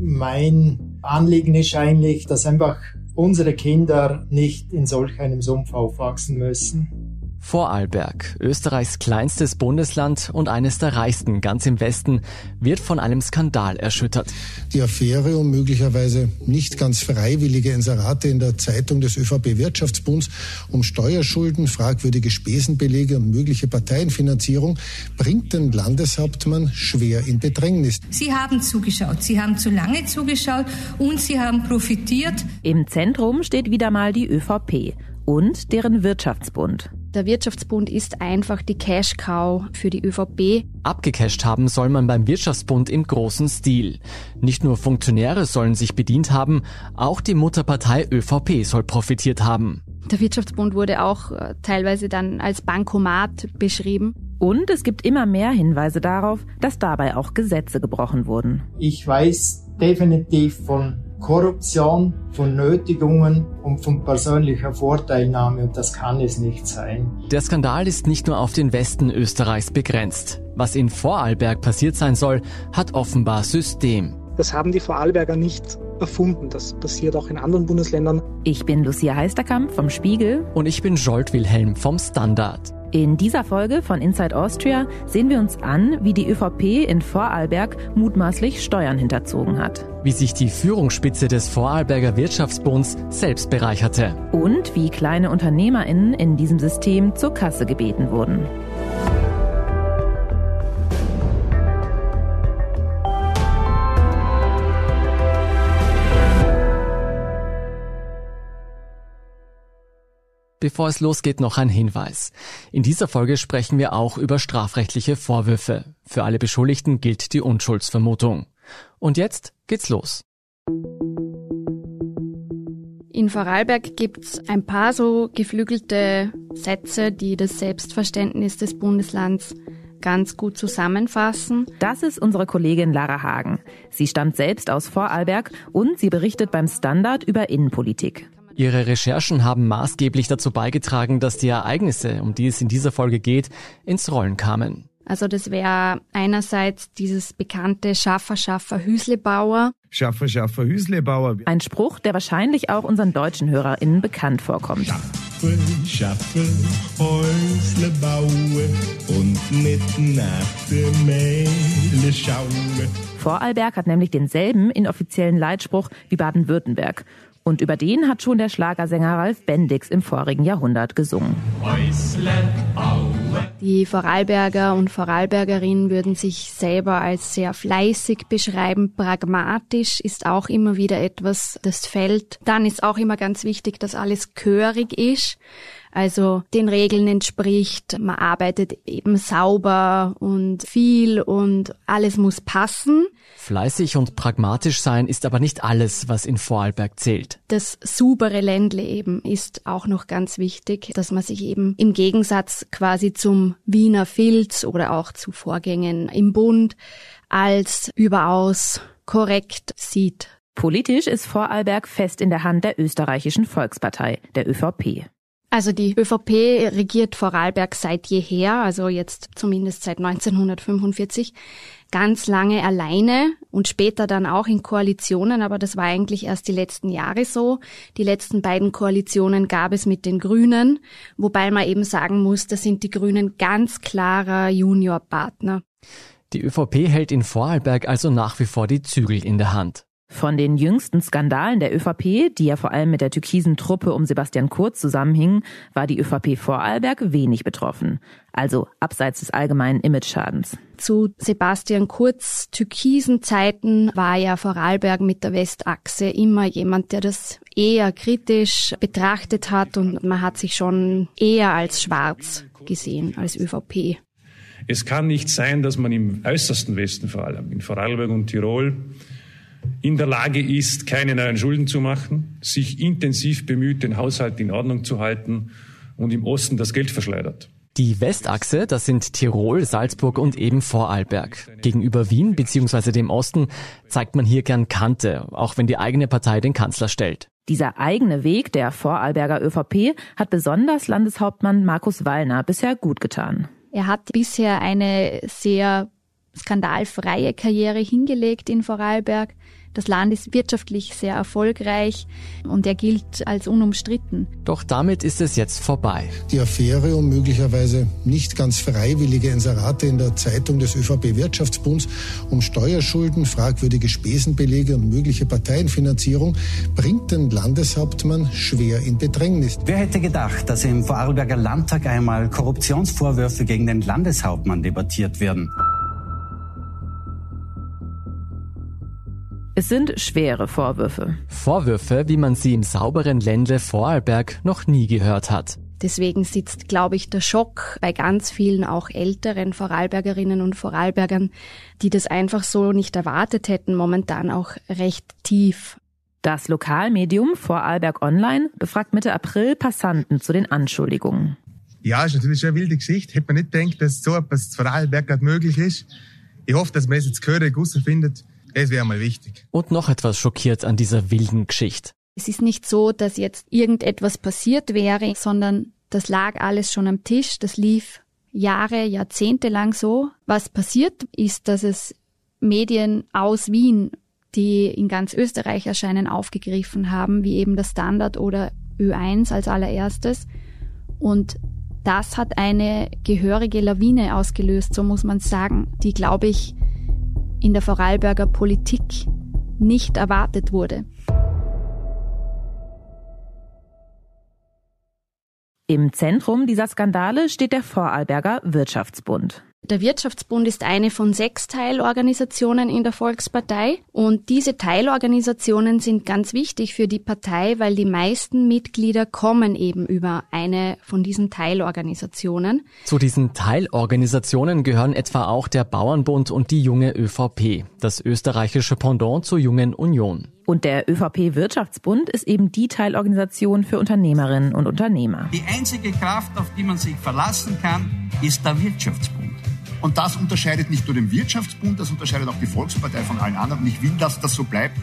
Mein Anliegen ist eigentlich, dass einfach unsere Kinder nicht in solch einem Sumpf aufwachsen müssen. Vorarlberg, Österreichs kleinstes Bundesland und eines der reichsten ganz im Westen, wird von einem Skandal erschüttert. Die Affäre um möglicherweise nicht ganz freiwillige Inserate in der Zeitung des ÖVP-Wirtschaftsbunds um Steuerschulden, fragwürdige Spesenbelege und mögliche Parteienfinanzierung bringt den Landeshauptmann schwer in Bedrängnis. Sie haben zugeschaut, Sie haben zu lange zugeschaut und Sie haben profitiert. Im Zentrum steht wieder mal die ÖVP und deren Wirtschaftsbund. Der Wirtschaftsbund ist einfach die Cash-Cow für die ÖVP. Abgecasht haben soll man beim Wirtschaftsbund im großen Stil. Nicht nur Funktionäre sollen sich bedient haben, auch die Mutterpartei ÖVP soll profitiert haben. Der Wirtschaftsbund wurde auch äh, teilweise dann als Bankomat beschrieben. Und es gibt immer mehr Hinweise darauf, dass dabei auch Gesetze gebrochen wurden. Ich weiß definitiv von Korruption, von Nötigungen und von persönlicher Vorteilnahme und das kann es nicht sein. Der Skandal ist nicht nur auf den Westen Österreichs begrenzt. Was in Vorarlberg passiert sein soll, hat offenbar System. Das haben die Vorarlberger nicht erfunden. Das passiert auch in anderen Bundesländern. Ich bin Lucia Heisterkamp vom Spiegel. Und ich bin Jolt Wilhelm vom Standard. In dieser Folge von Inside Austria sehen wir uns an, wie die ÖVP in Vorarlberg mutmaßlich Steuern hinterzogen hat. Wie sich die Führungsspitze des Vorarlberger Wirtschaftsbunds selbst bereicherte. Und wie kleine UnternehmerInnen in diesem System zur Kasse gebeten wurden. Bevor es losgeht, noch ein Hinweis. In dieser Folge sprechen wir auch über strafrechtliche Vorwürfe. Für alle Beschuldigten gilt die Unschuldsvermutung. Und jetzt geht's los. In Vorarlberg gibt's ein paar so geflügelte Sätze, die das Selbstverständnis des Bundeslands ganz gut zusammenfassen. Das ist unsere Kollegin Lara Hagen. Sie stammt selbst aus Vorarlberg und sie berichtet beim Standard über Innenpolitik. Ihre Recherchen haben maßgeblich dazu beigetragen, dass die Ereignisse, um die es in dieser Folge geht, ins Rollen kamen. Also das wäre einerseits dieses bekannte Schaffer, Schaffer, Hüslebauer. Schaffer, Schaffer, Hüslebauer. Ein Spruch, der wahrscheinlich auch unseren deutschen HörerInnen bekannt vorkommt. Schaffe, Schaffe, Häusle und mit nach dem Mehle schaue. Vorarlberg hat nämlich denselben inoffiziellen Leitspruch wie Baden-Württemberg. Und über den hat schon der Schlagersänger Ralf Bendix im vorigen Jahrhundert gesungen. Die Vorarlberger und Vorarlbergerinnen würden sich selber als sehr fleißig beschreiben. Pragmatisch ist auch immer wieder etwas, das fällt. Dann ist auch immer ganz wichtig, dass alles chörig ist also den Regeln entspricht. Man arbeitet eben sauber und viel und alles muss passen. Fleißig und pragmatisch sein ist aber nicht alles, was in Vorarlberg zählt. Das saubere Ländle eben ist auch noch ganz wichtig, dass man sich eben im Gegensatz quasi zum Wiener Filz oder auch zu Vorgängen im Bund als überaus korrekt sieht. Politisch ist Vorarlberg fest in der Hand der österreichischen Volkspartei, der ÖVP. Also die ÖVP regiert Vorarlberg seit jeher, also jetzt zumindest seit 1945, ganz lange alleine und später dann auch in Koalitionen, aber das war eigentlich erst die letzten Jahre so. Die letzten beiden Koalitionen gab es mit den Grünen, wobei man eben sagen muss, da sind die Grünen ganz klarer Juniorpartner. Die ÖVP hält in Vorarlberg also nach wie vor die Zügel in der Hand. Von den jüngsten Skandalen der ÖVP, die ja vor allem mit der türkisen Truppe um Sebastian Kurz zusammenhingen, war die ÖVP Vorarlberg wenig betroffen. Also abseits des allgemeinen Imageschadens. Zu Sebastian Kurz türkisen Zeiten war ja Vorarlberg mit der Westachse immer jemand, der das eher kritisch betrachtet hat und man hat sich schon eher als schwarz gesehen als ÖVP. Es kann nicht sein, dass man im äußersten Westen vor allem, in Vorarlberg und Tirol, in der Lage ist, keine neuen Schulden zu machen, sich intensiv bemüht, den Haushalt in Ordnung zu halten und im Osten das Geld verschleudert. Die Westachse, das sind Tirol, Salzburg und eben Vorarlberg. Gegenüber Wien bzw. dem Osten zeigt man hier gern Kante, auch wenn die eigene Partei den Kanzler stellt. Dieser eigene Weg der Vorarlberger ÖVP hat besonders Landeshauptmann Markus Wallner bisher gut getan. Er hat bisher eine sehr skandalfreie Karriere hingelegt in Vorarlberg. Das Land ist wirtschaftlich sehr erfolgreich und er gilt als unumstritten. Doch damit ist es jetzt vorbei. Die Affäre um möglicherweise nicht ganz freiwillige Inserate in der Zeitung des ÖVP-Wirtschaftsbunds um Steuerschulden, fragwürdige Spesenbelege und mögliche Parteienfinanzierung bringt den Landeshauptmann schwer in Bedrängnis. Wer hätte gedacht, dass im Vorarlberger Landtag einmal Korruptionsvorwürfe gegen den Landeshauptmann debattiert werden? Es sind schwere Vorwürfe. Vorwürfe, wie man sie im sauberen Ländle Vorarlberg noch nie gehört hat. Deswegen sitzt, glaube ich, der Schock bei ganz vielen auch älteren Vorarlbergerinnen und Vorarlbergern, die das einfach so nicht erwartet hätten, momentan auch recht tief. Das Lokalmedium Vorarlberg Online befragt Mitte April Passanten zu den Anschuldigungen. Ja, ist natürlich schon eine wilde Geschichte. Hätte man nicht gedacht, dass so etwas Vorarlberg gerade möglich ist. Ich hoffe, dass man es jetzt gehörig herausfindet das wäre mal wichtig. Und noch etwas schockiert an dieser wilden Geschichte. Es ist nicht so, dass jetzt irgendetwas passiert wäre, sondern das lag alles schon am Tisch. Das lief Jahre, Jahrzehnte lang so. Was passiert ist, dass es Medien aus Wien, die in ganz Österreich erscheinen, aufgegriffen haben, wie eben das Standard oder Ö1 als allererstes. Und das hat eine gehörige Lawine ausgelöst, so muss man sagen, die, glaube ich, in der Vorarlberger Politik nicht erwartet wurde. Im Zentrum dieser Skandale steht der Vorarlberger Wirtschaftsbund. Der Wirtschaftsbund ist eine von sechs Teilorganisationen in der Volkspartei und diese Teilorganisationen sind ganz wichtig für die Partei, weil die meisten Mitglieder kommen eben über eine von diesen Teilorganisationen. Zu diesen Teilorganisationen gehören etwa auch der Bauernbund und die junge ÖVP, das österreichische Pendant zur jungen Union. Und der ÖVP-Wirtschaftsbund ist eben die Teilorganisation für Unternehmerinnen und Unternehmer. Die einzige Kraft, auf die man sich verlassen kann, ist der Wirtschaftsbund. Und das unterscheidet nicht nur den Wirtschaftsbund, das unterscheidet auch die Volkspartei von allen anderen. Und ich will, dass das so bleibt.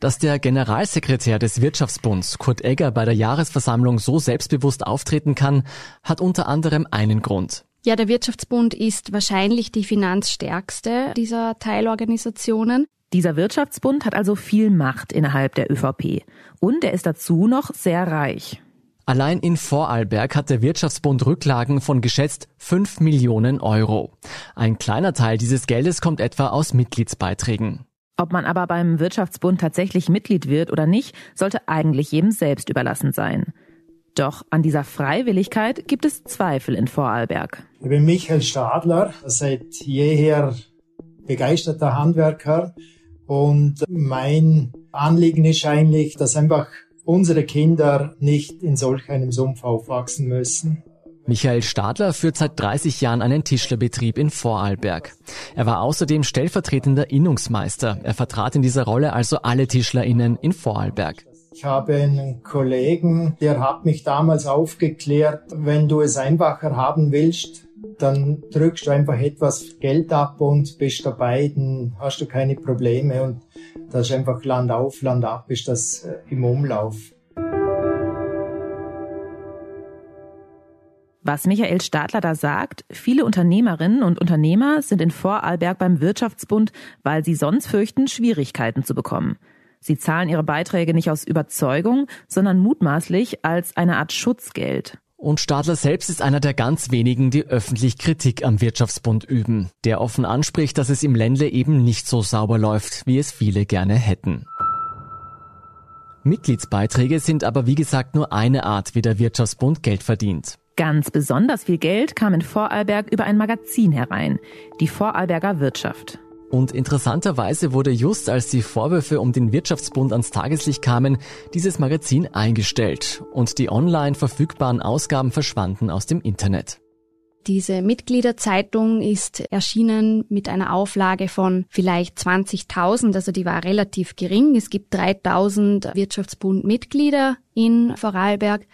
Dass der Generalsekretär des Wirtschaftsbunds, Kurt Egger, bei der Jahresversammlung so selbstbewusst auftreten kann, hat unter anderem einen Grund. Ja, der Wirtschaftsbund ist wahrscheinlich die finanzstärkste dieser Teilorganisationen. Dieser Wirtschaftsbund hat also viel Macht innerhalb der ÖVP. Und er ist dazu noch sehr reich. Allein in Vorarlberg hat der Wirtschaftsbund Rücklagen von geschätzt 5 Millionen Euro. Ein kleiner Teil dieses Geldes kommt etwa aus Mitgliedsbeiträgen. Ob man aber beim Wirtschaftsbund tatsächlich Mitglied wird oder nicht, sollte eigentlich jedem selbst überlassen sein. Doch an dieser Freiwilligkeit gibt es Zweifel in Vorarlberg. Ich bin Michael Stadler, seit jeher begeisterter Handwerker und mein Anliegen ist eigentlich, dass einfach unsere Kinder nicht in solch einem Sumpf aufwachsen müssen. Michael Stadler führt seit 30 Jahren einen Tischlerbetrieb in Vorarlberg. Er war außerdem stellvertretender Innungsmeister. Er vertrat in dieser Rolle also alle TischlerInnen in Vorarlberg. Ich habe einen Kollegen, der hat mich damals aufgeklärt, wenn du es einfacher haben willst, dann drückst du einfach etwas Geld ab und bist dabei, dann hast du keine Probleme und das ist einfach Land auf, Land ab, ist das äh, im Umlauf. Was Michael Stadler da sagt, viele Unternehmerinnen und Unternehmer sind in Vorarlberg beim Wirtschaftsbund, weil sie sonst fürchten, Schwierigkeiten zu bekommen. Sie zahlen ihre Beiträge nicht aus Überzeugung, sondern mutmaßlich als eine Art Schutzgeld. Und Stadler selbst ist einer der ganz wenigen, die öffentlich Kritik am Wirtschaftsbund üben, der offen anspricht, dass es im Ländle eben nicht so sauber läuft, wie es viele gerne hätten. Mitgliedsbeiträge sind aber wie gesagt nur eine Art, wie der Wirtschaftsbund Geld verdient. Ganz besonders viel Geld kam in Vorarlberg über ein Magazin herein, die Vorarlberger Wirtschaft. Und interessanterweise wurde just als die Vorwürfe um den Wirtschaftsbund ans Tageslicht kamen, dieses Magazin eingestellt und die online verfügbaren Ausgaben verschwanden aus dem Internet. Diese Mitgliederzeitung ist erschienen mit einer Auflage von vielleicht 20.000, also die war relativ gering. Es gibt 3.000 Wirtschaftsbund-Mitglieder in Vorarlberg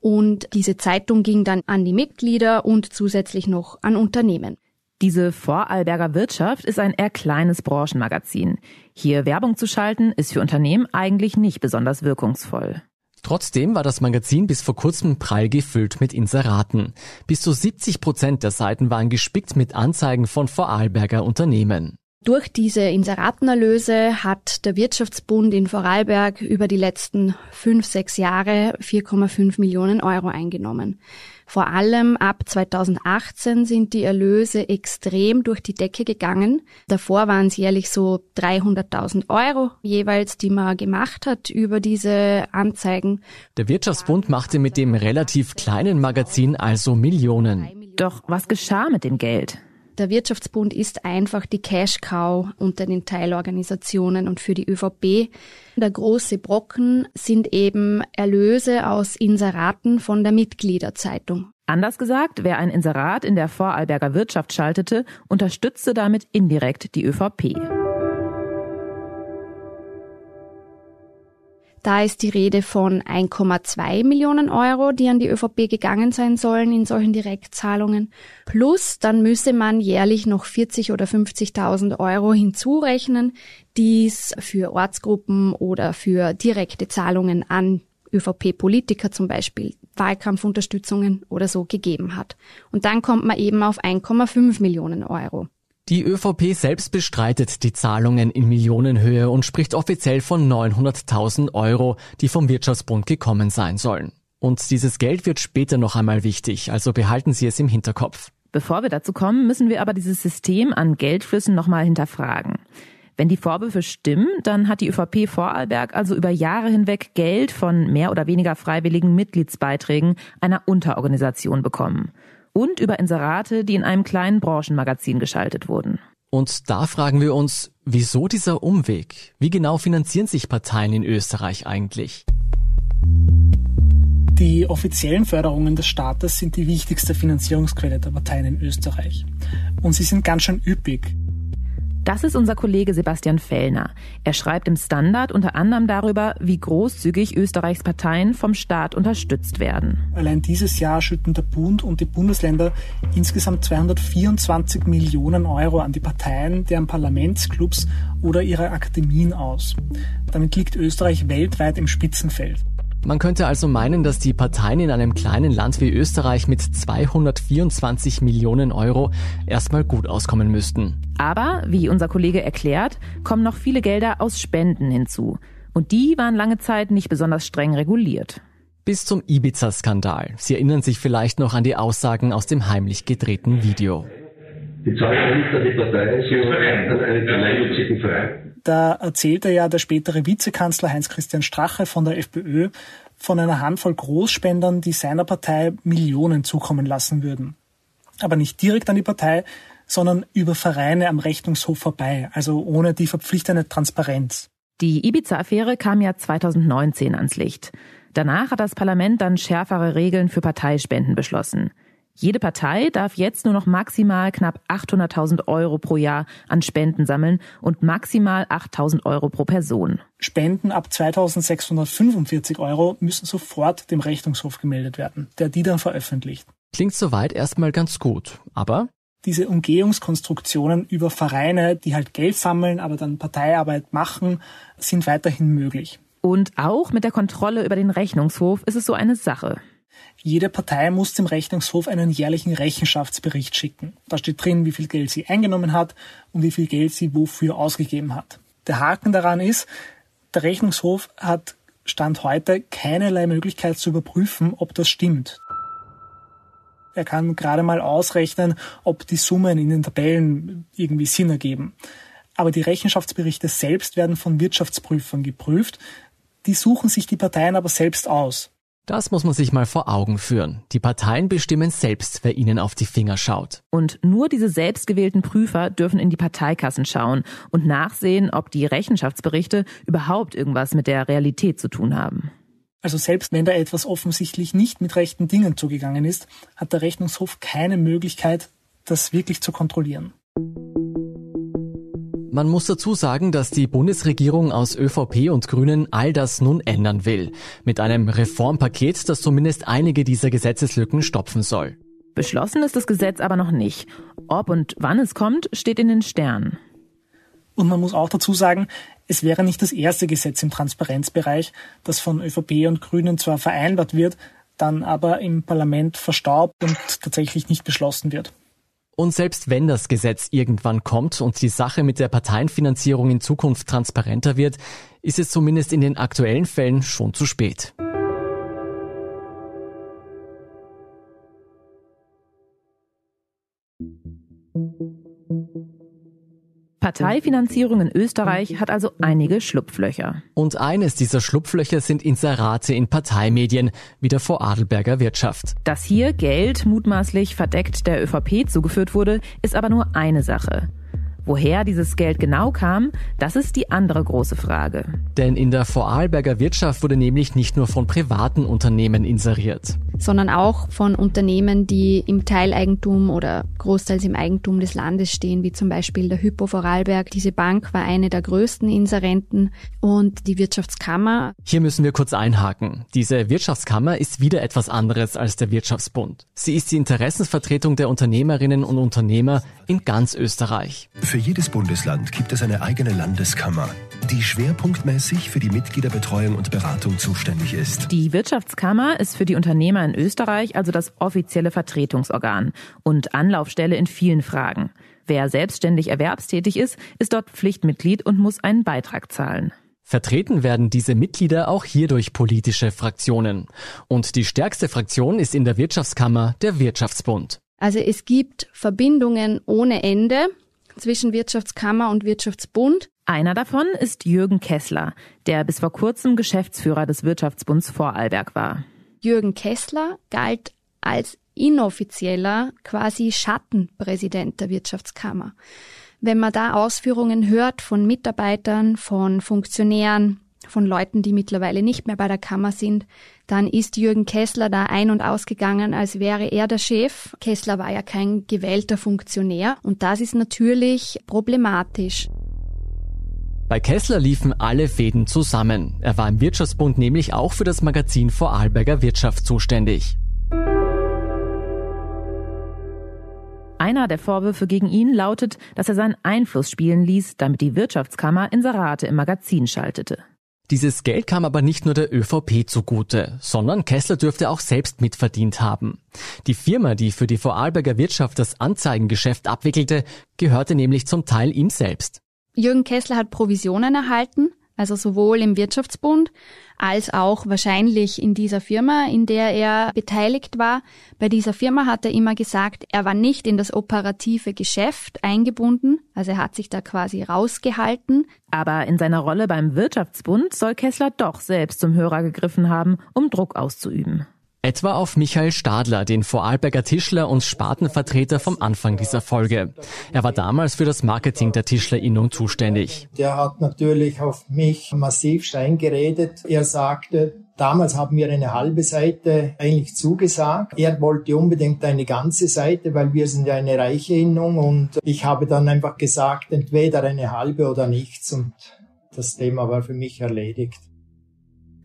und diese Zeitung ging dann an die Mitglieder und zusätzlich noch an Unternehmen. Diese Vorarlberger Wirtschaft ist ein eher kleines Branchenmagazin. Hier Werbung zu schalten, ist für Unternehmen eigentlich nicht besonders wirkungsvoll. Trotzdem war das Magazin bis vor kurzem prall gefüllt mit Inseraten. Bis zu 70 Prozent der Seiten waren gespickt mit Anzeigen von Vorarlberger Unternehmen. Durch diese Inseratenerlöse hat der Wirtschaftsbund in Vorarlberg über die letzten fünf, sechs Jahre 4,5 Millionen Euro eingenommen. Vor allem ab 2018 sind die Erlöse extrem durch die Decke gegangen. Davor waren es jährlich so 300.000 Euro jeweils, die man gemacht hat über diese Anzeigen. Der Wirtschaftsbund machte mit dem relativ kleinen Magazin also Millionen. Doch was geschah mit dem Geld? Der Wirtschaftsbund ist einfach die Cash-Cow unter den Teilorganisationen und für die ÖVP. Der große Brocken sind eben Erlöse aus Inseraten von der Mitgliederzeitung. Anders gesagt, wer ein Inserat in der Vorarlberger Wirtschaft schaltete, unterstützte damit indirekt die ÖVP. Da ist die Rede von 1,2 Millionen Euro, die an die ÖVP gegangen sein sollen in solchen Direktzahlungen. Plus, dann müsse man jährlich noch 40 oder 50.000 Euro hinzurechnen, die es für Ortsgruppen oder für direkte Zahlungen an ÖVP-Politiker zum Beispiel, Wahlkampfunterstützungen oder so gegeben hat. Und dann kommt man eben auf 1,5 Millionen Euro. Die ÖVP selbst bestreitet die Zahlungen in Millionenhöhe und spricht offiziell von 900.000 Euro, die vom Wirtschaftsbund gekommen sein sollen. Und dieses Geld wird später noch einmal wichtig, also behalten Sie es im Hinterkopf. Bevor wir dazu kommen, müssen wir aber dieses System an Geldflüssen nochmal hinterfragen. Wenn die Vorwürfe stimmen, dann hat die ÖVP Vorarlberg also über Jahre hinweg Geld von mehr oder weniger freiwilligen Mitgliedsbeiträgen einer Unterorganisation bekommen und über Inserate, die in einem kleinen Branchenmagazin geschaltet wurden. Und da fragen wir uns, wieso dieser Umweg? Wie genau finanzieren sich Parteien in Österreich eigentlich? Die offiziellen Förderungen des Staates sind die wichtigste Finanzierungsquelle der Parteien in Österreich. Und sie sind ganz schön üppig. Das ist unser Kollege Sebastian Fellner. Er schreibt im Standard unter anderem darüber, wie großzügig Österreichs Parteien vom Staat unterstützt werden. Allein dieses Jahr schütten der Bund und die Bundesländer insgesamt 224 Millionen Euro an die Parteien, deren Parlamentsclubs oder ihre Akademien aus. Damit liegt Österreich weltweit im Spitzenfeld. Man könnte also meinen, dass die Parteien in einem kleinen Land wie Österreich mit 224 Millionen Euro erstmal gut auskommen müssten. Aber, wie unser Kollege erklärt, kommen noch viele Gelder aus Spenden hinzu. Und die waren lange Zeit nicht besonders streng reguliert. Bis zum Ibiza-Skandal. Sie erinnern sich vielleicht noch an die Aussagen aus dem heimlich gedrehten Video. Die nicht an die Partei, sondern an einen gemeinnützigen Verein. Da erzählte ja der spätere Vizekanzler Heinz-Christian Strache von der FPÖ von einer Handvoll Großspendern, die seiner Partei Millionen zukommen lassen würden. Aber nicht direkt an die Partei, sondern über Vereine am Rechnungshof vorbei, also ohne die verpflichtende Transparenz. Die Ibiza-Affäre kam ja 2019 ans Licht. Danach hat das Parlament dann schärfere Regeln für Parteispenden beschlossen. Jede Partei darf jetzt nur noch maximal knapp 800.000 Euro pro Jahr an Spenden sammeln und maximal 8.000 Euro pro Person. Spenden ab 2.645 Euro müssen sofort dem Rechnungshof gemeldet werden, der die dann veröffentlicht. Klingt soweit erstmal ganz gut, aber diese Umgehungskonstruktionen über Vereine, die halt Geld sammeln, aber dann Parteiarbeit machen, sind weiterhin möglich. Und auch mit der Kontrolle über den Rechnungshof ist es so eine Sache. Jede Partei muss dem Rechnungshof einen jährlichen Rechenschaftsbericht schicken. Da steht drin, wie viel Geld sie eingenommen hat und wie viel Geld sie wofür ausgegeben hat. Der Haken daran ist, der Rechnungshof hat Stand heute keinerlei Möglichkeit zu überprüfen, ob das stimmt. Er kann gerade mal ausrechnen, ob die Summen in den Tabellen irgendwie Sinn ergeben. Aber die Rechenschaftsberichte selbst werden von Wirtschaftsprüfern geprüft. Die suchen sich die Parteien aber selbst aus. Das muss man sich mal vor Augen führen. Die Parteien bestimmen selbst, wer ihnen auf die Finger schaut. Und nur diese selbstgewählten Prüfer dürfen in die Parteikassen schauen und nachsehen, ob die Rechenschaftsberichte überhaupt irgendwas mit der Realität zu tun haben. Also selbst wenn da etwas offensichtlich nicht mit rechten Dingen zugegangen ist, hat der Rechnungshof keine Möglichkeit, das wirklich zu kontrollieren. Man muss dazu sagen, dass die Bundesregierung aus ÖVP und Grünen all das nun ändern will. Mit einem Reformpaket, das zumindest einige dieser Gesetzeslücken stopfen soll. Beschlossen ist das Gesetz aber noch nicht. Ob und wann es kommt, steht in den Sternen. Und man muss auch dazu sagen, es wäre nicht das erste Gesetz im Transparenzbereich, das von ÖVP und Grünen zwar vereinbart wird, dann aber im Parlament verstaubt und tatsächlich nicht beschlossen wird. Und selbst wenn das Gesetz irgendwann kommt und die Sache mit der Parteienfinanzierung in Zukunft transparenter wird, ist es zumindest in den aktuellen Fällen schon zu spät. Parteifinanzierung in Österreich hat also einige Schlupflöcher. Und eines dieser Schlupflöcher sind Inserate in Parteimedien, wie der Vorarlberger Wirtschaft. Dass hier Geld mutmaßlich verdeckt der ÖVP zugeführt wurde, ist aber nur eine Sache. Woher dieses Geld genau kam, das ist die andere große Frage. Denn in der Vorarlberger Wirtschaft wurde nämlich nicht nur von privaten Unternehmen inseriert sondern auch von Unternehmen, die im Teileigentum oder großteils im Eigentum des Landes stehen, wie zum Beispiel der Hypo Vorarlberg. Diese Bank war eine der größten Inserenten und die Wirtschaftskammer. Hier müssen wir kurz einhaken. Diese Wirtschaftskammer ist wieder etwas anderes als der Wirtschaftsbund. Sie ist die Interessensvertretung der Unternehmerinnen und Unternehmer in ganz Österreich. Für jedes Bundesland gibt es eine eigene Landeskammer die schwerpunktmäßig für die Mitgliederbetreuung und Beratung zuständig ist. Die Wirtschaftskammer ist für die Unternehmer in Österreich also das offizielle Vertretungsorgan und Anlaufstelle in vielen Fragen. Wer selbstständig erwerbstätig ist, ist dort Pflichtmitglied und muss einen Beitrag zahlen. Vertreten werden diese Mitglieder auch hier durch politische Fraktionen. Und die stärkste Fraktion ist in der Wirtschaftskammer der Wirtschaftsbund. Also es gibt Verbindungen ohne Ende zwischen Wirtschaftskammer und Wirtschaftsbund. Einer davon ist Jürgen Kessler, der bis vor kurzem Geschäftsführer des Wirtschaftsbunds Vorarlberg war. Jürgen Kessler galt als inoffizieller, quasi Schattenpräsident der Wirtschaftskammer. Wenn man da Ausführungen hört von Mitarbeitern, von Funktionären, von Leuten, die mittlerweile nicht mehr bei der Kammer sind, dann ist Jürgen Kessler da ein- und ausgegangen, als wäre er der Chef. Kessler war ja kein gewählter Funktionär und das ist natürlich problematisch. Bei Kessler liefen alle Fäden zusammen. Er war im Wirtschaftsbund nämlich auch für das Magazin Vorarlberger Wirtschaft zuständig. Einer der Vorwürfe gegen ihn lautet, dass er seinen Einfluss spielen ließ, damit die Wirtschaftskammer Inserate im Magazin schaltete. Dieses Geld kam aber nicht nur der ÖVP zugute, sondern Kessler dürfte auch selbst mitverdient haben. Die Firma, die für die Vorarlberger Wirtschaft das Anzeigengeschäft abwickelte, gehörte nämlich zum Teil ihm selbst. Jürgen Kessler hat Provisionen erhalten, also sowohl im Wirtschaftsbund als auch wahrscheinlich in dieser Firma, in der er beteiligt war. Bei dieser Firma hat er immer gesagt, er war nicht in das operative Geschäft eingebunden, also er hat sich da quasi rausgehalten. Aber in seiner Rolle beim Wirtschaftsbund soll Kessler doch selbst zum Hörer gegriffen haben, um Druck auszuüben. Etwa auf Michael Stadler, den Vorarlberger Tischler und Spatenvertreter vom Anfang dieser Folge. Er war damals für das Marketing der Tischlerinnung zuständig. Der hat natürlich auf mich massiv Stein geredet. Er sagte, Damals haben wir eine halbe Seite eigentlich zugesagt. Er wollte unbedingt eine ganze Seite, weil wir sind ja eine reiche Innung und ich habe dann einfach gesagt, entweder eine halbe oder nichts und das Thema war für mich erledigt.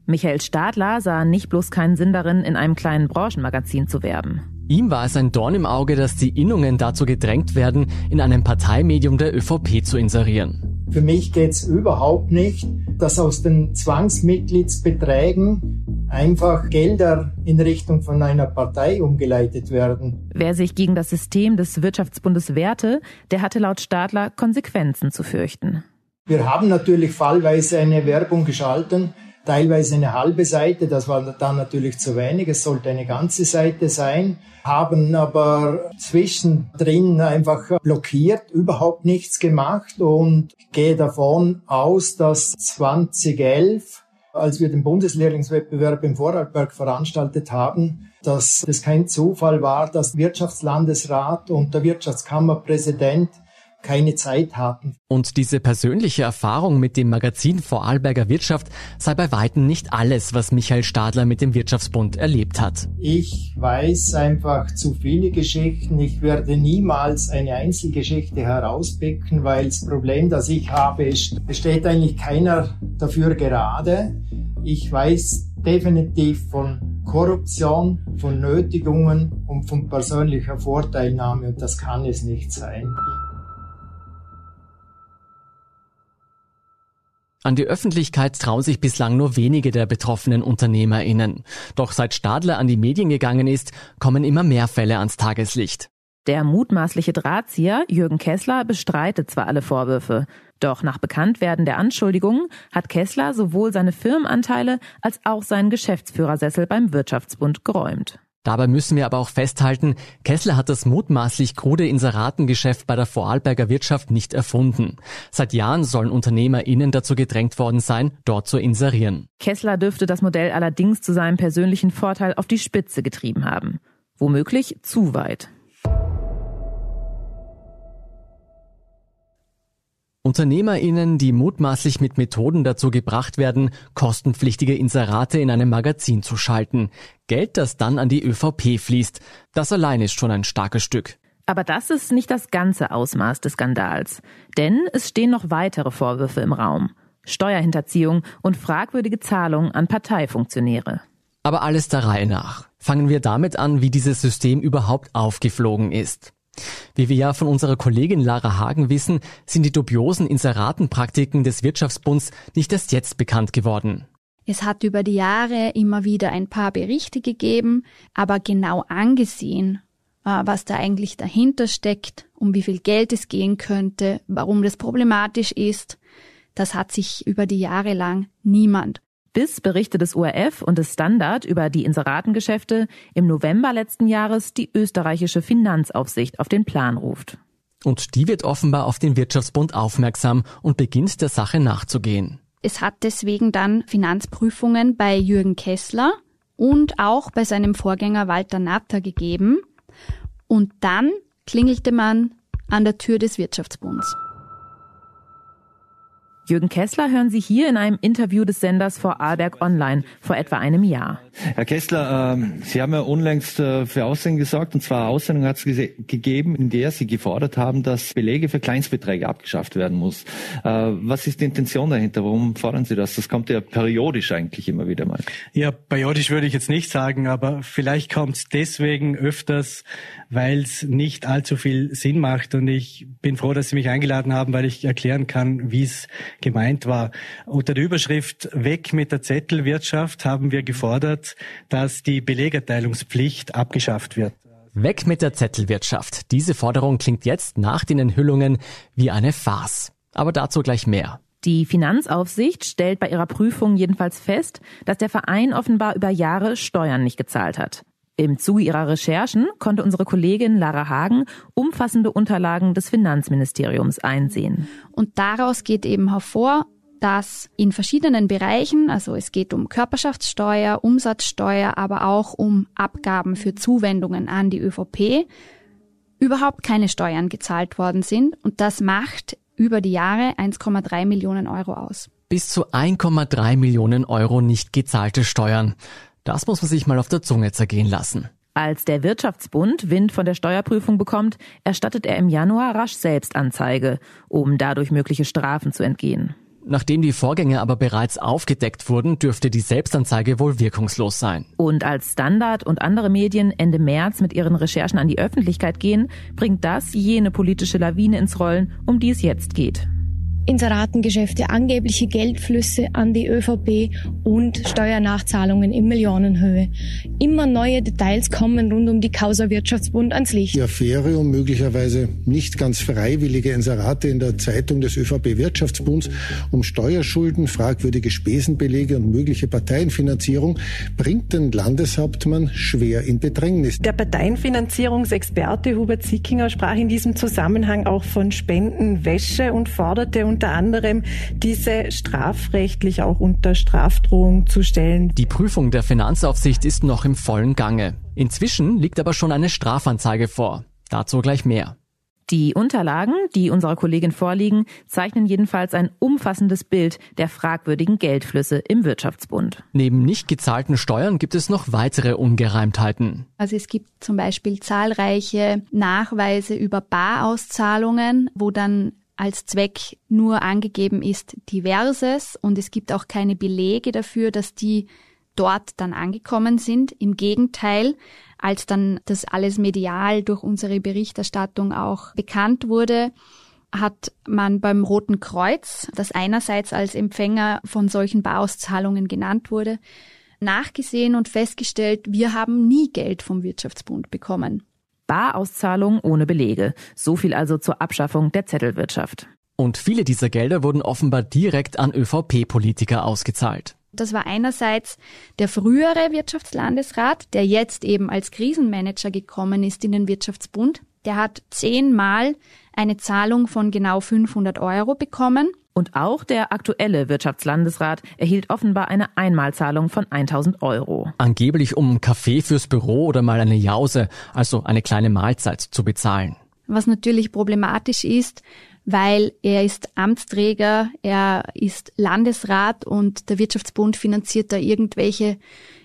Michael Stadler sah nicht bloß keinen Sinn darin, in einem kleinen Branchenmagazin zu werben. Ihm war es ein Dorn im Auge, dass die Innungen dazu gedrängt werden, in einem Parteimedium der ÖVP zu inserieren. Für mich geht es überhaupt nicht, dass aus den Zwangsmitgliedsbeträgen einfach Gelder in Richtung von einer Partei umgeleitet werden. Wer sich gegen das System des Wirtschaftsbundes wehrte, der hatte laut Stadler Konsequenzen zu fürchten. Wir haben natürlich fallweise eine Werbung geschalten, teilweise eine halbe Seite, das war dann natürlich zu wenig, es sollte eine ganze Seite sein, haben aber zwischendrin einfach blockiert, überhaupt nichts gemacht und gehe davon aus, dass 2011, als wir den Bundeslehrlingswettbewerb im Vorarlberg veranstaltet haben, dass es kein Zufall war, dass Wirtschaftslandesrat und der Wirtschaftskammerpräsident keine Zeit hatten. Und diese persönliche Erfahrung mit dem Magazin Vorarlberger Wirtschaft sei bei Weitem nicht alles, was Michael Stadler mit dem Wirtschaftsbund erlebt hat. Ich weiß einfach zu viele Geschichten. Ich werde niemals eine Einzelgeschichte herauspicken, weil das Problem, das ich habe, ist, es steht eigentlich keiner dafür gerade. Ich weiß definitiv von Korruption, von Nötigungen und von persönlicher Vorteilnahme und das kann es nicht sein. An die Öffentlichkeit trauen sich bislang nur wenige der betroffenen UnternehmerInnen. Doch seit Stadler an die Medien gegangen ist, kommen immer mehr Fälle ans Tageslicht. Der mutmaßliche Drahtzieher Jürgen Kessler bestreitet zwar alle Vorwürfe, doch nach Bekanntwerden der Anschuldigungen hat Kessler sowohl seine Firmenanteile als auch seinen Geschäftsführersessel beim Wirtschaftsbund geräumt. Dabei müssen wir aber auch festhalten, Kessler hat das mutmaßlich krude Inseratengeschäft bei der Vorarlberger Wirtschaft nicht erfunden. Seit Jahren sollen UnternehmerInnen dazu gedrängt worden sein, dort zu inserieren. Kessler dürfte das Modell allerdings zu seinem persönlichen Vorteil auf die Spitze getrieben haben. Womöglich zu weit. UnternehmerInnen, die mutmaßlich mit Methoden dazu gebracht werden, kostenpflichtige Inserate in einem Magazin zu schalten. Geld, das dann an die ÖVP fließt. Das allein ist schon ein starkes Stück. Aber das ist nicht das ganze Ausmaß des Skandals. Denn es stehen noch weitere Vorwürfe im Raum. Steuerhinterziehung und fragwürdige Zahlungen an Parteifunktionäre. Aber alles der Reihe nach. Fangen wir damit an, wie dieses System überhaupt aufgeflogen ist. Wie wir ja von unserer Kollegin Lara Hagen wissen, sind die dubiosen Inseratenpraktiken des Wirtschaftsbunds nicht erst jetzt bekannt geworden. Es hat über die Jahre immer wieder ein paar Berichte gegeben, aber genau angesehen, äh, was da eigentlich dahinter steckt, um wie viel Geld es gehen könnte, warum das problematisch ist, das hat sich über die Jahre lang niemand bis Berichte des ORF und des Standard über die Inseratengeschäfte im November letzten Jahres die österreichische Finanzaufsicht auf den Plan ruft. Und die wird offenbar auf den Wirtschaftsbund aufmerksam und beginnt der Sache nachzugehen. Es hat deswegen dann Finanzprüfungen bei Jürgen Kessler und auch bei seinem Vorgänger Walter Natter gegeben. Und dann klingelte man an der Tür des Wirtschaftsbunds. Jürgen Kessler hören Sie hier in einem Interview des Senders vor Arlberg Online vor etwa einem Jahr. Herr Kessler, ähm, Sie haben ja unlängst äh, für Aussendung gesagt, und zwar Aussendung hat es gegeben, in der Sie gefordert haben, dass Belege für Kleinstbeträge abgeschafft werden muss. Äh, was ist die Intention dahinter? Warum fordern Sie das? Das kommt ja periodisch eigentlich immer wieder mal. Ja, periodisch würde ich jetzt nicht sagen, aber vielleicht kommt es deswegen öfters, weil es nicht allzu viel Sinn macht. Und ich bin froh, dass Sie mich eingeladen haben, weil ich erklären kann, wie es gemeint war. Unter der Überschrift Weg mit der Zettelwirtschaft haben wir gefordert, dass die Belegerteilungspflicht abgeschafft wird. Weg mit der Zettelwirtschaft. Diese Forderung klingt jetzt nach den Enthüllungen wie eine Farce. Aber dazu gleich mehr. Die Finanzaufsicht stellt bei ihrer Prüfung jedenfalls fest, dass der Verein offenbar über Jahre Steuern nicht gezahlt hat. Im Zuge ihrer Recherchen konnte unsere Kollegin Lara Hagen umfassende Unterlagen des Finanzministeriums einsehen. Und daraus geht eben hervor, dass in verschiedenen Bereichen, also es geht um Körperschaftssteuer, Umsatzsteuer, aber auch um Abgaben für Zuwendungen an die ÖVP, überhaupt keine Steuern gezahlt worden sind. Und das macht über die Jahre 1,3 Millionen Euro aus. Bis zu 1,3 Millionen Euro nicht gezahlte Steuern. Das muss man sich mal auf der Zunge zergehen lassen. Als der Wirtschaftsbund Wind von der Steuerprüfung bekommt, erstattet er im Januar rasch selbst Anzeige, um dadurch mögliche Strafen zu entgehen. Nachdem die Vorgänge aber bereits aufgedeckt wurden, dürfte die Selbstanzeige wohl wirkungslos sein. Und als Standard und andere Medien Ende März mit ihren Recherchen an die Öffentlichkeit gehen, bringt das jene politische Lawine ins Rollen, um die es jetzt geht. Inseratengeschäfte, angebliche Geldflüsse an die ÖVP und Steuernachzahlungen in Millionenhöhe. Immer neue Details kommen rund um die Causa Wirtschaftsbund ans Licht. Die Affäre um möglicherweise nicht ganz freiwillige Inserate in der Zeitung des ÖVP Wirtschaftsbunds, um Steuerschulden, fragwürdige Spesenbelege und mögliche Parteienfinanzierung bringt den Landeshauptmann schwer in Bedrängnis. Der Parteienfinanzierungsexperte Hubert Sickinger sprach in diesem Zusammenhang auch von Spendenwäsche und forderte unter anderem, diese strafrechtlich auch unter Strafdrohung zu stellen. Die Prüfung der Finanzaufsicht ist noch im vollen Gange. Inzwischen liegt aber schon eine Strafanzeige vor. Dazu gleich mehr. Die Unterlagen, die unserer Kollegin vorliegen, zeichnen jedenfalls ein umfassendes Bild der fragwürdigen Geldflüsse im Wirtschaftsbund. Neben nicht gezahlten Steuern gibt es noch weitere Ungereimtheiten. Also es gibt zum Beispiel zahlreiche Nachweise über Barauszahlungen, wo dann als Zweck nur angegeben ist diverses und es gibt auch keine Belege dafür, dass die dort dann angekommen sind. Im Gegenteil, als dann das alles medial durch unsere Berichterstattung auch bekannt wurde, hat man beim Roten Kreuz, das einerseits als Empfänger von solchen Bauauszahlungen genannt wurde, nachgesehen und festgestellt, wir haben nie Geld vom Wirtschaftsbund bekommen. Barauszahlung ohne Belege. So viel also zur Abschaffung der Zettelwirtschaft. Und viele dieser Gelder wurden offenbar direkt an ÖVP-Politiker ausgezahlt. Das war einerseits der frühere Wirtschaftslandesrat, der jetzt eben als Krisenmanager gekommen ist in den Wirtschaftsbund. Der hat zehnmal eine Zahlung von genau 500 Euro bekommen. Und auch der aktuelle Wirtschaftslandesrat erhielt offenbar eine Einmalzahlung von 1000 Euro. Angeblich um Kaffee fürs Büro oder mal eine Jause, also eine kleine Mahlzeit zu bezahlen. Was natürlich problematisch ist, weil er ist Amtsträger, er ist Landesrat und der Wirtschaftsbund finanziert da irgendwelche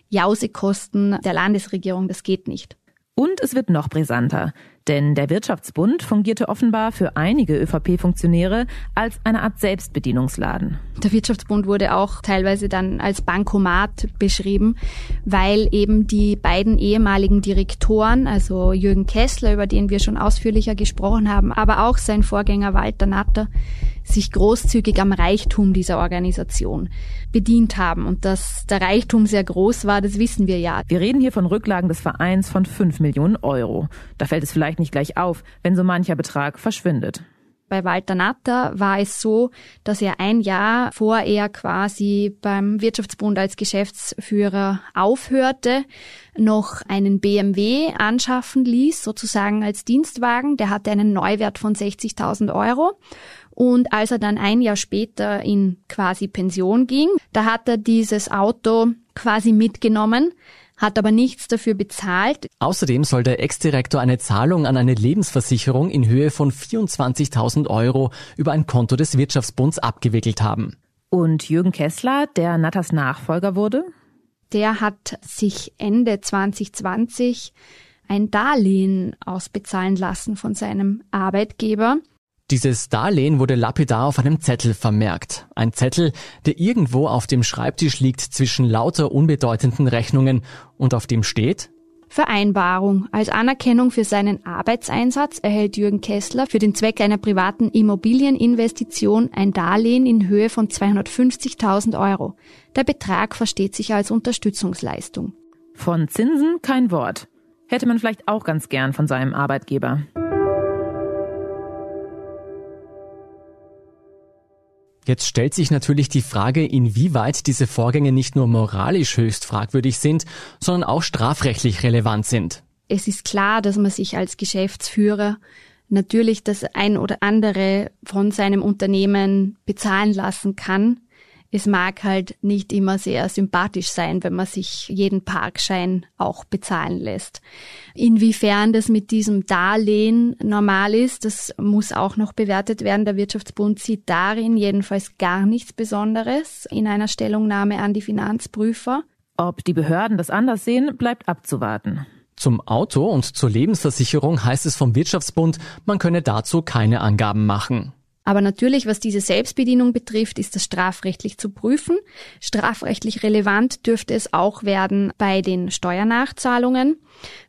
Jausekosten der Landesregierung. Das geht nicht. Und es wird noch brisanter. Denn der Wirtschaftsbund fungierte offenbar für einige ÖVP-Funktionäre als eine Art Selbstbedienungsladen. Der Wirtschaftsbund wurde auch teilweise dann als Bankomat beschrieben, weil eben die beiden ehemaligen Direktoren, also Jürgen Kessler, über den wir schon ausführlicher gesprochen haben, aber auch sein Vorgänger Walter Natter, sich großzügig am Reichtum dieser Organisation bedient haben. Und dass der Reichtum sehr groß war, das wissen wir ja. Wir reden hier von Rücklagen des Vereins von 5 Millionen Euro. Da fällt es vielleicht nicht gleich auf, wenn so mancher Betrag verschwindet. Bei Walter Natter war es so, dass er ein Jahr vor er quasi beim Wirtschaftsbund als Geschäftsführer aufhörte, noch einen BMW anschaffen ließ, sozusagen als Dienstwagen. Der hatte einen Neuwert von 60.000 Euro. Und als er dann ein Jahr später in quasi Pension ging, da hat er dieses Auto quasi mitgenommen, hat aber nichts dafür bezahlt. Außerdem soll der Ex-Direktor eine Zahlung an eine Lebensversicherung in Höhe von 24.000 Euro über ein Konto des Wirtschaftsbunds abgewickelt haben. Und Jürgen Kessler, der Natters Nachfolger wurde? Der hat sich Ende 2020 ein Darlehen ausbezahlen lassen von seinem Arbeitgeber. Dieses Darlehen wurde lapidar auf einem Zettel vermerkt. Ein Zettel, der irgendwo auf dem Schreibtisch liegt zwischen lauter unbedeutenden Rechnungen und auf dem steht Vereinbarung. Als Anerkennung für seinen Arbeitseinsatz erhält Jürgen Kessler für den Zweck einer privaten Immobilieninvestition ein Darlehen in Höhe von 250.000 Euro. Der Betrag versteht sich als Unterstützungsleistung. Von Zinsen kein Wort. Hätte man vielleicht auch ganz gern von seinem Arbeitgeber. Jetzt stellt sich natürlich die Frage, inwieweit diese Vorgänge nicht nur moralisch höchst fragwürdig sind, sondern auch strafrechtlich relevant sind. Es ist klar, dass man sich als Geschäftsführer natürlich das ein oder andere von seinem Unternehmen bezahlen lassen kann es mag halt nicht immer sehr sympathisch sein, wenn man sich jeden Parkschein auch bezahlen lässt. Inwiefern das mit diesem Darlehen normal ist, das muss auch noch bewertet werden. Der Wirtschaftsbund sieht darin jedenfalls gar nichts Besonderes in einer Stellungnahme an die Finanzprüfer. Ob die Behörden das anders sehen, bleibt abzuwarten. Zum Auto und zur Lebensversicherung heißt es vom Wirtschaftsbund, man könne dazu keine Angaben machen. Aber natürlich, was diese Selbstbedienung betrifft, ist das strafrechtlich zu prüfen. Strafrechtlich relevant dürfte es auch werden bei den Steuernachzahlungen,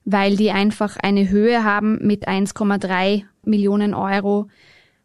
weil die einfach eine Höhe haben mit 1,3 Millionen Euro,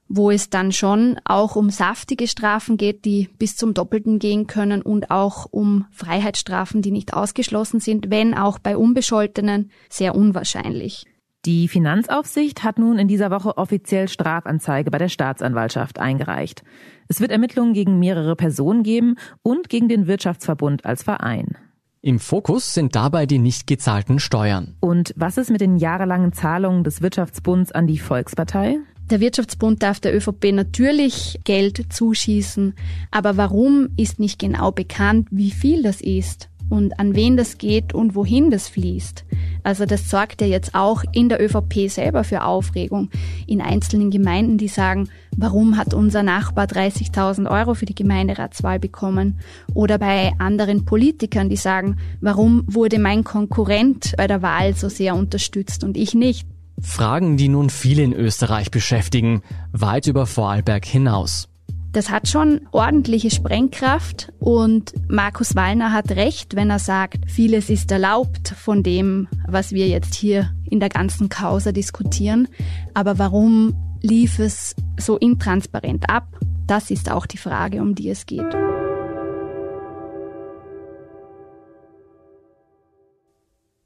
wo es dann schon auch um saftige Strafen geht, die bis zum Doppelten gehen können und auch um Freiheitsstrafen, die nicht ausgeschlossen sind, wenn auch bei Unbescholtenen sehr unwahrscheinlich. Die Finanzaufsicht hat nun in dieser Woche offiziell Strafanzeige bei der Staatsanwaltschaft eingereicht. Es wird Ermittlungen gegen mehrere Personen geben und gegen den Wirtschaftsverbund als Verein. Im Fokus sind dabei die nicht gezahlten Steuern. Und was ist mit den jahrelangen Zahlungen des Wirtschaftsbunds an die Volkspartei? Der Wirtschaftsbund darf der ÖVP natürlich Geld zuschießen, aber warum ist nicht genau bekannt, wie viel das ist und an wen das geht und wohin das fließt. Also das sorgt ja jetzt auch in der ÖVP selber für Aufregung in einzelnen Gemeinden, die sagen, warum hat unser Nachbar 30.000 Euro für die Gemeinderatswahl bekommen? Oder bei anderen Politikern, die sagen, warum wurde mein Konkurrent bei der Wahl so sehr unterstützt und ich nicht? Fragen, die nun viele in Österreich beschäftigen, weit über Vorarlberg hinaus. Das hat schon ordentliche Sprengkraft und Markus Wallner hat recht, wenn er sagt, vieles ist erlaubt von dem, was wir jetzt hier in der ganzen Causa diskutieren. Aber warum lief es so intransparent ab? Das ist auch die Frage, um die es geht.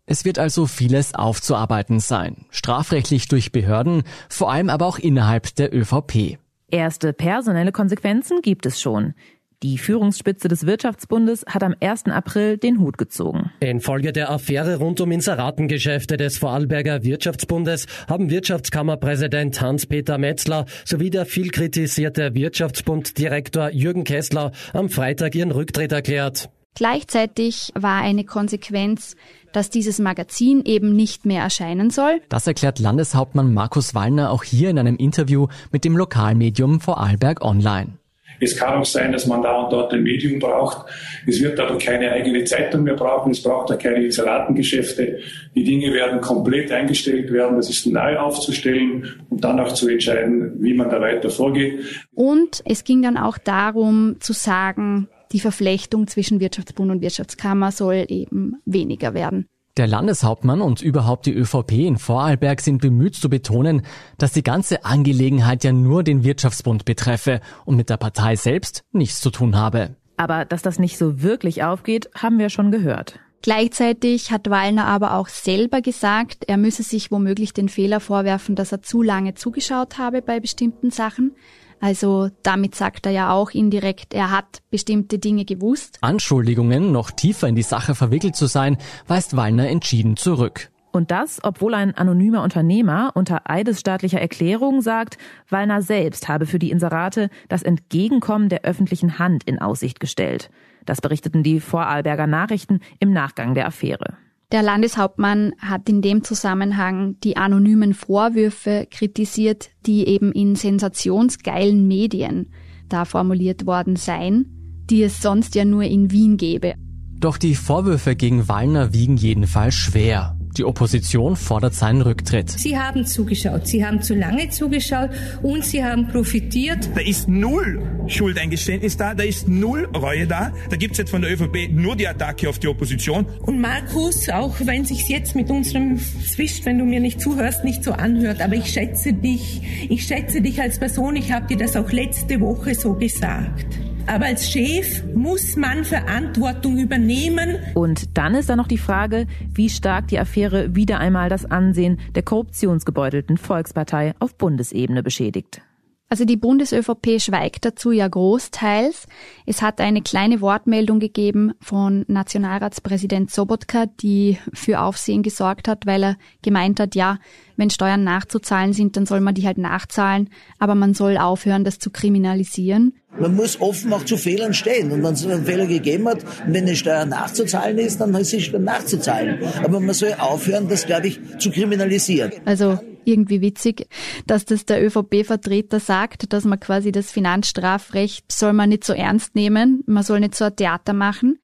Es wird also vieles aufzuarbeiten sein, strafrechtlich durch Behörden, vor allem aber auch innerhalb der ÖVP. Erste personelle Konsequenzen gibt es schon. Die Führungsspitze des Wirtschaftsbundes hat am 1. April den Hut gezogen. Infolge der Affäre rund um Inseratengeschäfte des Vorarlberger Wirtschaftsbundes haben Wirtschaftskammerpräsident Hans-Peter Metzler sowie der viel kritisierte Wirtschaftsbunddirektor Jürgen Kessler am Freitag ihren Rücktritt erklärt. Gleichzeitig war eine Konsequenz, dass dieses Magazin eben nicht mehr erscheinen soll. Das erklärt Landeshauptmann Markus Wallner auch hier in einem Interview mit dem Lokalmedium Vorarlberg Online. Es kann auch sein, dass man da und dort ein Medium braucht. Es wird aber keine eigene Zeitung mehr brauchen. Es braucht auch keine Inseratengeschäfte. Die Dinge werden komplett eingestellt werden. Das ist neu aufzustellen und dann auch zu entscheiden, wie man da weiter vorgeht. Und es ging dann auch darum zu sagen, die Verflechtung zwischen Wirtschaftsbund und Wirtschaftskammer soll eben weniger werden. Der Landeshauptmann und überhaupt die ÖVP in Vorarlberg sind bemüht zu betonen, dass die ganze Angelegenheit ja nur den Wirtschaftsbund betreffe und mit der Partei selbst nichts zu tun habe. Aber dass das nicht so wirklich aufgeht, haben wir schon gehört. Gleichzeitig hat Wallner aber auch selber gesagt, er müsse sich womöglich den Fehler vorwerfen, dass er zu lange zugeschaut habe bei bestimmten Sachen. Also damit sagt er ja auch indirekt, er hat bestimmte Dinge gewusst. Anschuldigungen, noch tiefer in die Sache verwickelt zu sein, weist Wallner entschieden zurück. Und das, obwohl ein anonymer Unternehmer unter eidesstaatlicher Erklärung sagt, Wallner selbst habe für die Inserate das Entgegenkommen der öffentlichen Hand in Aussicht gestellt. Das berichteten die Vorarlberger Nachrichten im Nachgang der Affäre. Der Landeshauptmann hat in dem Zusammenhang die anonymen Vorwürfe kritisiert, die eben in sensationsgeilen Medien da formuliert worden seien, die es sonst ja nur in Wien gäbe. Doch die Vorwürfe gegen Wallner wiegen jedenfalls schwer. Die Opposition fordert seinen Rücktritt. Sie haben zugeschaut, Sie haben zu lange zugeschaut und Sie haben profitiert. Da ist null Schuldeingeständnis da, da ist null Reue da. Da gibt's jetzt von der ÖVP nur die Attacke auf die Opposition. Und Markus, auch wenn sich's jetzt mit unserem Zwisch, wenn du mir nicht zuhörst, nicht so anhört, aber ich schätze dich, ich schätze dich als Person, ich habe dir das auch letzte Woche so gesagt. Aber als Chef muss man Verantwortung übernehmen. Und dann ist da noch die Frage, wie stark die Affäre wieder einmal das Ansehen der korruptionsgebeutelten Volkspartei auf Bundesebene beschädigt. Also die Bundes-ÖVP schweigt dazu ja großteils. Es hat eine kleine Wortmeldung gegeben von Nationalratspräsident Sobotka, die für Aufsehen gesorgt hat, weil er gemeint hat, ja, wenn Steuern nachzuzahlen sind, dann soll man die halt nachzahlen, aber man soll aufhören, das zu kriminalisieren. Man muss offen auch zu Fehlern stehen. Und wenn es einen Fehler gegeben hat wenn eine Steuer nachzuzahlen ist, dann ist sie nachzuzahlen. Aber man soll aufhören, das, glaube ich, zu kriminalisieren. Also irgendwie witzig, dass das der ÖVP-Vertreter sagt, dass man quasi das Finanzstrafrecht soll man nicht so ernst nehmen, man soll nicht so ein Theater machen.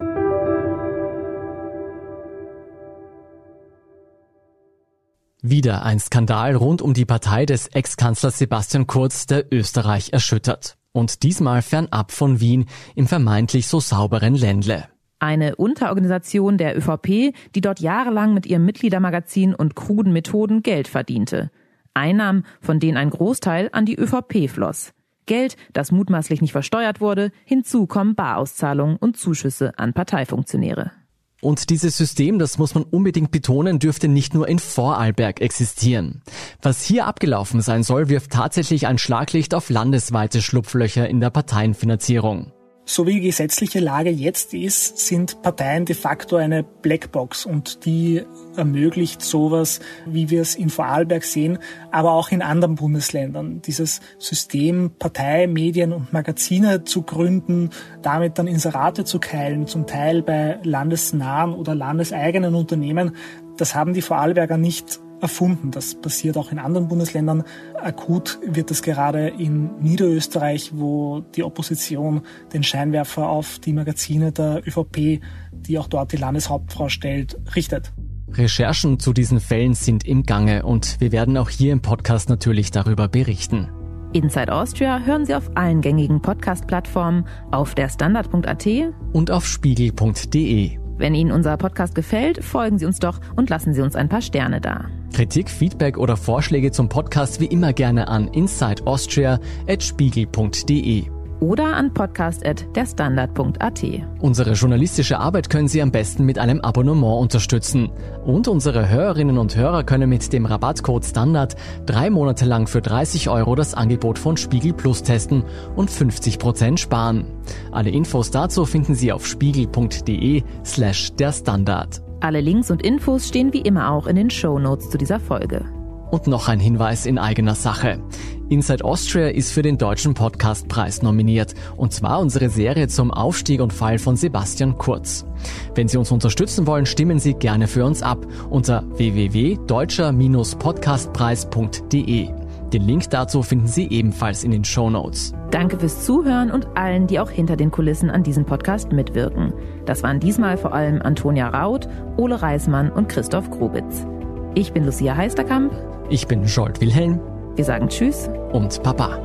Wieder ein Skandal rund um die Partei des Ex-Kanzlers Sebastian Kurz, der Österreich erschüttert. Und diesmal fernab von Wien im vermeintlich so sauberen Ländle. Eine Unterorganisation der ÖVP, die dort jahrelang mit ihrem Mitgliedermagazin und kruden Methoden Geld verdiente. Einnahmen, von denen ein Großteil an die ÖVP floss. Geld, das mutmaßlich nicht versteuert wurde, hinzu kommen Barauszahlungen und Zuschüsse an Parteifunktionäre. Und dieses System, das muss man unbedingt betonen, dürfte nicht nur in Vorarlberg existieren. Was hier abgelaufen sein soll, wirft tatsächlich ein Schlaglicht auf landesweite Schlupflöcher in der Parteienfinanzierung. So wie die gesetzliche Lage jetzt ist, sind Parteien de facto eine Blackbox und die ermöglicht sowas, wie wir es in Vorarlberg sehen, aber auch in anderen Bundesländern. Dieses System, Partei, Medien und Magazine zu gründen, damit dann Inserate zu keilen, zum Teil bei landesnahen oder landeseigenen Unternehmen, das haben die Vorarlberger nicht erfunden. Das passiert auch in anderen Bundesländern. Akut wird es gerade in Niederösterreich, wo die Opposition den Scheinwerfer auf die Magazine der ÖVP, die auch dort die Landeshauptfrau stellt, richtet. Recherchen zu diesen Fällen sind im Gange und wir werden auch hier im Podcast natürlich darüber berichten. Inside Austria hören Sie auf allen gängigen Podcast-Plattformen, auf der Standard.at und auf spiegel.de. Wenn Ihnen unser Podcast gefällt, folgen Sie uns doch und lassen Sie uns ein paar Sterne da. Kritik, Feedback oder Vorschläge zum Podcast wie immer gerne an insideaustria.spiegel.de. oder an podcast.derstandard.at. Unsere journalistische Arbeit können Sie am besten mit einem Abonnement unterstützen. Und unsere Hörerinnen und Hörer können mit dem Rabattcode Standard drei Monate lang für 30 Euro das Angebot von Spiegel Plus testen und 50 Prozent sparen. Alle Infos dazu finden Sie auf spiegel.de slash der Standard. Alle Links und Infos stehen wie immer auch in den Show Notes zu dieser Folge. Und noch ein Hinweis in eigener Sache. Inside Austria ist für den Deutschen Podcastpreis nominiert. Und zwar unsere Serie zum Aufstieg und Fall von Sebastian Kurz. Wenn Sie uns unterstützen wollen, stimmen Sie gerne für uns ab unter www.deutscher-podcastpreis.de. Den Link dazu finden Sie ebenfalls in den Show Notes. Danke fürs Zuhören und allen, die auch hinter den Kulissen an diesem Podcast mitwirken. Das waren diesmal vor allem Antonia Raut, Ole Reismann und Christoph Grubitz. Ich bin Lucia Heisterkamp. Ich bin Scholt Wilhelm. Wir sagen Tschüss und Papa.